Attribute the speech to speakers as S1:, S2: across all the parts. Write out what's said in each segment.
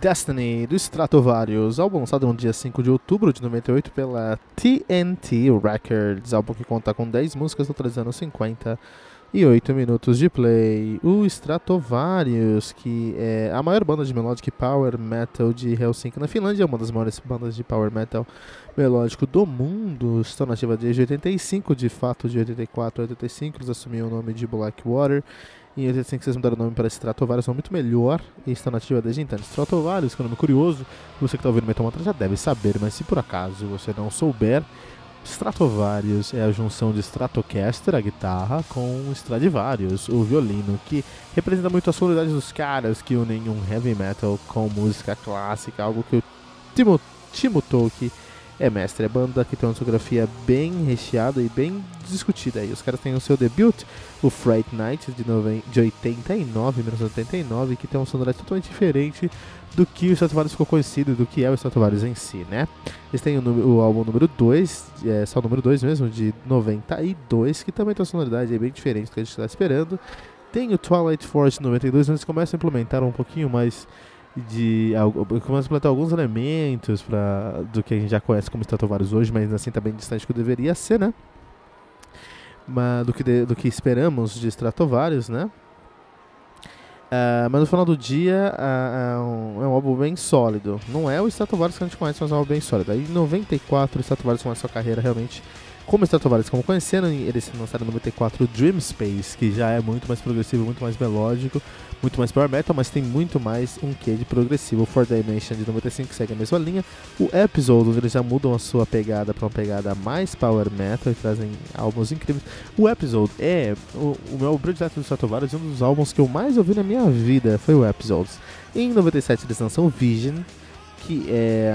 S1: Destiny do Stratovarius, álbum lançado no dia 5 de outubro de 98 pela TNT Records, álbum que conta com 10 músicas totalizando 50 e 8 minutos de play. O Stratovarius, que é a maior banda de melodic power metal de Helsinki na Finlândia, é uma das maiores bandas de power metal melódico do mundo. Estão nativa desde 85, de fato de 84 a 85, eles assumiram o nome de Blackwater em 85 vocês mudaram o nome para Stratovarius, são muito melhor e está nativa desde então. Stratovarius, que é um nome curioso, você que está ouvindo Metal Mantra já deve saber, mas se por acaso você não souber, Stratovarius é a junção de Stratocaster, a guitarra, com Stradivarius, o violino, que representa muito a sonoridade dos caras que unem um heavy metal com música clássica, algo que o Timo, Timo Tolkien é mestre. É banda que tem uma discografia bem recheada e bem discutida. E os caras têm o seu debut, o Fright Night, de, nove... de 89, 1989, que tem uma sonoridade totalmente diferente do que o Stratovarius ficou conhecido, do que é o Stratovarius em si, né? Eles têm o, o álbum número 2, é só o número 2 mesmo, de 92, que também tem uma sonoridade bem diferente do que a gente está esperando. Tem o Twilight Force de 92, onde eles começam a implementar um pouquinho mais de começa a implementar alguns elementos para do que a gente já conhece como Stratovarius hoje, mas assim também distante que deveria ser, né? Mas do que de, do que esperamos de Stratovarius, né? Uh, mas no final do dia uh, é, um, é, um, álbum bem sólido. Não é o Stratovarius que a gente conhece, mas é um álbum bem sólido. Aí em 94 o Stratovarius começa a sua carreira realmente como Stratovarius, como conhecendo, eles lançaram em 94 o Dream Space, que já é muito mais progressivo, muito mais melódico, muito mais power metal, mas tem muito mais um quê de progressivo. O Four Dimension de 95 segue a mesma linha. O Episode, onde eles já mudam a sua pegada para uma pegada mais power metal e trazem álbuns incríveis. O Episode é o, o meu predileto do Stratovarius, um dos álbuns que eu mais ouvi na minha vida foi o Episodes. Em 97 eles lançam Vision, que é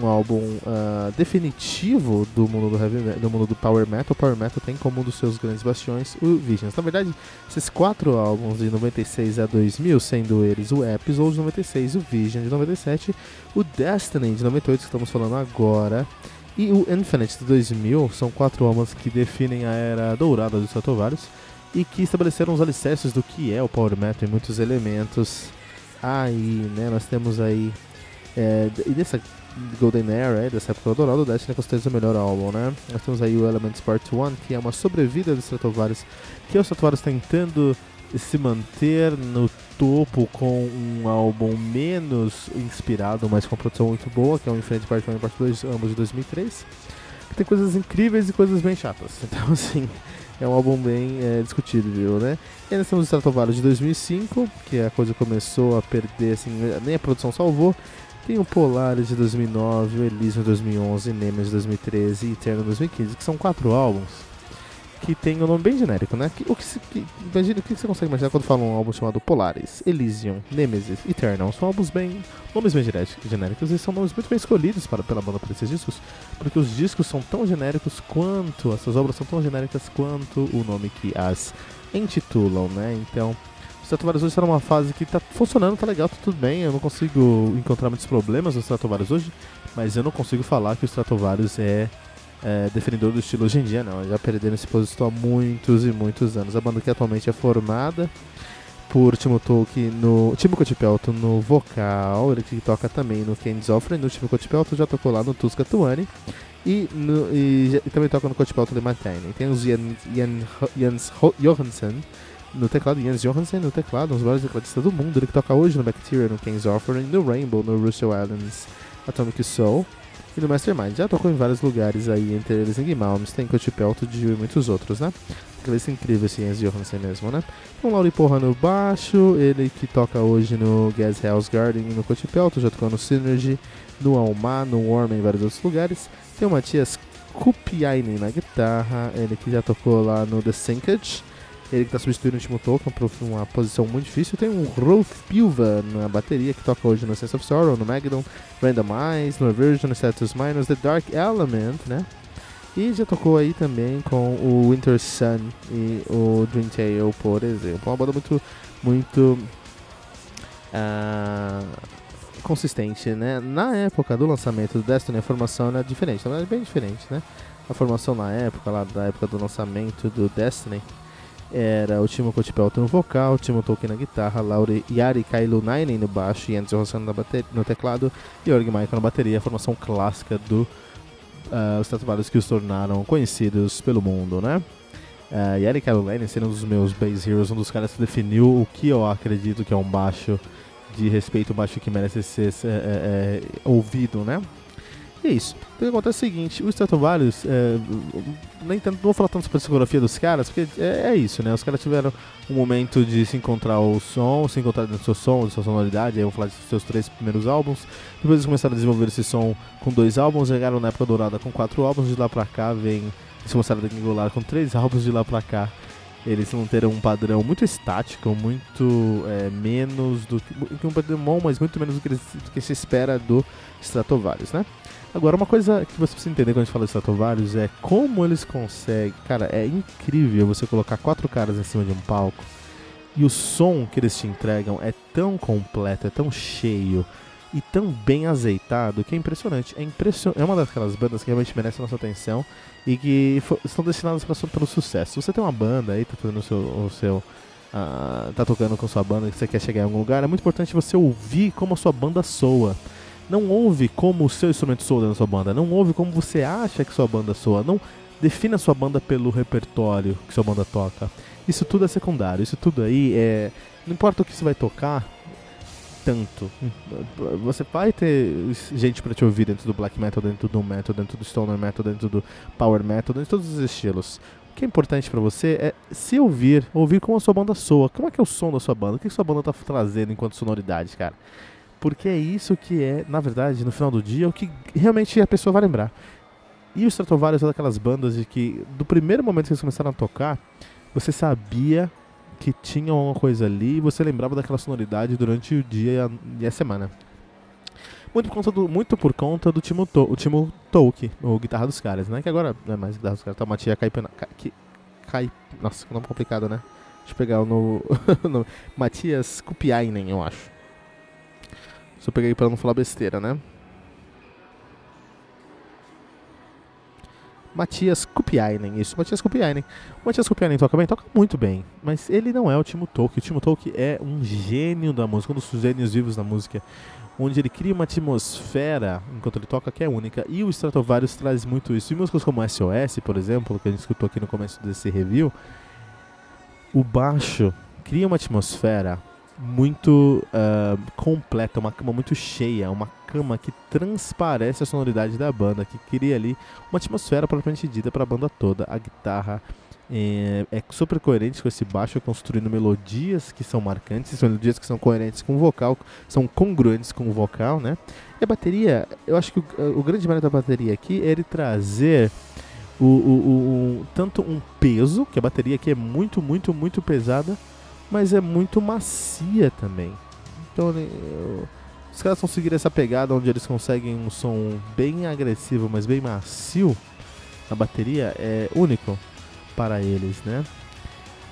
S1: um álbum uh, definitivo do mundo do, heavy, do mundo do power metal. Power metal tem como um dos seus grandes bastiões o Visions. Na verdade, esses quatro álbuns de 96 a 2000, sendo eles o Episode de 96, o Vision de 97, o Destiny de 98 que estamos falando agora e o Infinite de 2000, são quatro álbuns que definem a era dourada dos Stratovarius e que estabeleceram os alicerces do que é o power metal em muitos elementos. Aí, né, nós temos aí é, e dessa Golden Era, é, dessa época dourada, o Destiny é com certeza o melhor álbum, né? Nós temos aí o Elements Part 1, que é uma sobrevida dos Stratovarius, que é o Stratovarius tentando se manter no topo com um álbum menos inspirado, mas com produção muito boa, que é o Infinite Part 1 e Part 2, ambos de 2003. Que tem coisas incríveis e coisas bem chatas. Então, assim, é um álbum bem é, discutível, né? E aí nós temos o Stratovarius de 2005, que a coisa começou a perder, assim, nem a produção salvou. Tem o Polaris de 2009, o Elysium de 2011, Nemesis de 2013 e Eternal de 2015, que são quatro álbuns que tem um nome bem genérico, né? O que, que, imagina, o que você consegue imaginar quando fala um álbum chamado Polaris, Elysium, Nemesis, Eternal? São álbuns bem. nomes bem genéricos e são nomes muito bem escolhidos para, pela banda para esses discos, porque os discos são tão genéricos quanto, essas obras são tão genéricas quanto o nome que as intitulam, né? Então, Stratovarius hoje está numa fase que está funcionando, tá legal, tá tudo bem. Eu não consigo encontrar muitos problemas no Stratovarius hoje, mas eu não consigo falar que o Stratovarius é, é definidor do estilo hoje em dia, não. Já perderam esse posição há muitos e muitos anos. A banda que atualmente é formada por Timo Tolk no Timo Kotipelto no vocal, ele que toca também no Candy's Offering, no Timo Kotipelto já tocou lá no Tuska Tuani e, no, e, e, também toca no Kotipelto de Martini. Tem os Jans Johansson no teclado, Jens Johansson no teclado, um dos maiores tecladistas do mundo, ele que toca hoje no Bacteria, no Candy's Offering, no Rainbow, no Russell Islands Atomic Soul e no Mastermind. Já tocou em vários lugares aí, entre eles em Guimalmes, tem Kotipelto e muitos outros, né? Aqueles incrível esse Jens Johansson mesmo, né? Então, Lauri Porra no baixo, ele que toca hoje no Gas House Garden no Kotipelto, já tocou no Synergy, no Alma, no Warm em vários outros lugares. Tem o Matias Kupiainen na guitarra, ele que já tocou lá no The Sinkage. Ele que está substituindo o Timo Tolkien para uma posição muito difícil. Tem o Rolf Pilva na bateria, que toca hoje no Sense of Sorrow, no Magdon, Randomize, no Aversion, no Status Minus, The Dark Element, né? E já tocou aí também com o Winter Sun e o Dream Tale, por exemplo. Uma banda muito, muito uh, consistente, né? Na época do lançamento do Destiny, a formação era diferente, na verdade, bem diferente, né? A formação na época, lá da época do lançamento do Destiny, era o Timo Kotipelto no vocal, Timo Tolkien na guitarra, Lauri Yari Kailunainen no baixo, Jens Johansson no teclado e Jorg Michael na bateria, a formação clássica do uh, os que os tornaram conhecidos pelo mundo, né? Uh, e Eric Allen sendo um dos meus base heroes, um dos caras que definiu o que eu acredito que é um baixo de respeito, um baixo que merece ser é, é, ouvido, né? É isso. Então o que acontece é o seguinte, o Stratovarius, é, nem tanto, não vou falar tanto sobre a discografia dos caras, porque é, é, isso, né? Os caras tiveram um momento de se encontrar o som, se encontrar do seu som, da sua sonoridade, aí vamos falar dos seus três primeiros álbuns. Depois eles começaram a desenvolver esse som com dois álbuns, chegaram na época dourada com quatro álbuns, de lá pra cá vem, eles começaram a com três álbuns, de lá pra cá eles vão ter um padrão muito estático, muito é, menos do que um padrão bom, mas muito menos do que, do que se espera do Stratovarius, né? Agora, uma coisa que você precisa entender quando a gente fala de Stratovarius é como eles conseguem. Cara, é incrível você colocar quatro caras em cima de um palco e o som que eles te entregam é tão completo, é tão cheio e tão bem azeitado que é impressionante. É, impression... é uma daquelas bandas que realmente merece nossa atenção e que estão destinadas para pelo sucesso. Se você tem uma banda aí, tá fazendo o seu. O seu uh, tá tocando com sua banda e você quer chegar em algum lugar, é muito importante você ouvir como a sua banda soa. Não ouve como o seu instrumento soa dentro da sua banda. Não ouve como você acha que sua banda soa. Não defina sua banda pelo repertório que sua banda toca. Isso tudo é secundário. Isso tudo aí é. Não importa o que você vai tocar, tanto. Você vai ter gente para te ouvir dentro do black metal, dentro do metal, dentro do stoner metal, dentro do power metal, dentro de todos os estilos. O que é importante para você é se ouvir, ouvir como a sua banda soa. Como é que é o som da sua banda? O que a sua banda tá trazendo enquanto sonoridade, cara? Porque é isso que é, na verdade, no final do dia, o que realmente a pessoa vai lembrar. E o Stratovarius é daquelas bandas de que, do primeiro momento que eles começaram a tocar, você sabia que tinha uma coisa ali e você lembrava daquela sonoridade durante o dia e a, e a semana. Muito por conta do, muito por conta do Timo, to, o Timo Tolk, o guitarra dos caras, né? Que agora não é mais guitarra dos caras, tá o Matia Caipena, Cai, Cai, nossa, que nome complicado, né? Deixa eu pegar o no, no Matias Kupiainen, eu acho. Só peguei para não falar besteira, né? Matias Kupiainen, isso, Matias Kupiainen. O Matias Kupiainen toca bem? Toca muito bem, mas ele não é o Timo Tolkien. O Timo Tolkien é um gênio da música, um dos gênios vivos da música, onde ele cria uma atmosfera enquanto ele toca que é única. E o Stratovarius traz muito isso. E músicas como SOS, por exemplo, que a gente escutou aqui no começo desse review, o baixo cria uma atmosfera muito uh, completa, uma cama muito cheia, uma cama que transparece a sonoridade da banda, que cria ali uma atmosfera propriamente dita para a banda toda. A guitarra é, é, super coerente com esse baixo, construindo melodias que são marcantes, melodias que são coerentes com o vocal, são congruentes com o vocal, né? E a bateria, eu acho que o, o grande mérito da bateria aqui é ele trazer o, o, o, tanto um peso, que a bateria aqui é muito, muito, muito pesada, mas é muito macia também. Então eu, os caras conseguiram essa pegada onde eles conseguem um som bem agressivo, mas bem macio na bateria, é único para eles, né?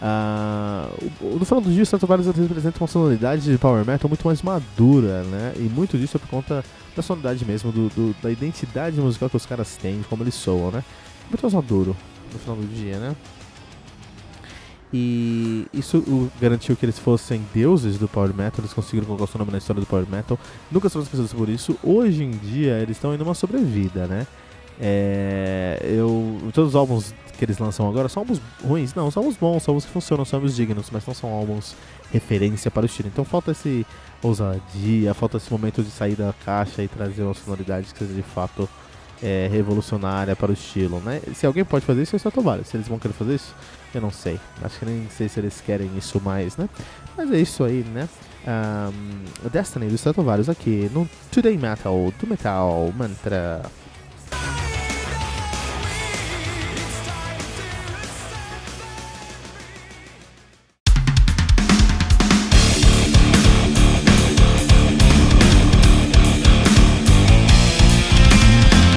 S1: Uh, no final do dia, o Stratovarius representa uma sonoridade de power metal muito mais madura, né? E muito disso é por conta da sonoridade mesmo, do, do, da identidade musical que os caras têm, de como eles soam, né? Muito mais maduro no final do dia, né? E isso garantiu que eles fossem deuses do Power Metal, eles conseguiram colocar o seu nome na história do Power Metal. Nunca foram esquecidos por isso. Hoje em dia, eles estão indo uma sobrevida, né? É, eu, todos os álbuns que eles lançam agora são álbuns ruins? Não, são álbuns bons, são álbuns que funcionam, são álbuns dignos, mas não são álbuns referência para o estilo. Então falta esse ousadia, falta esse momento de sair da caixa e trazer uma sonoridade que seja de fato é, revolucionária para o estilo, né? Se alguém pode fazer isso, é só Tobias. Se eles vão querer fazer isso, eu não sei. Acho que nem sei se eles querem isso mais, né? Mas é isso aí, né? Um, Destiny do Stratovarius aqui no Today Metal, do Metal Mantra.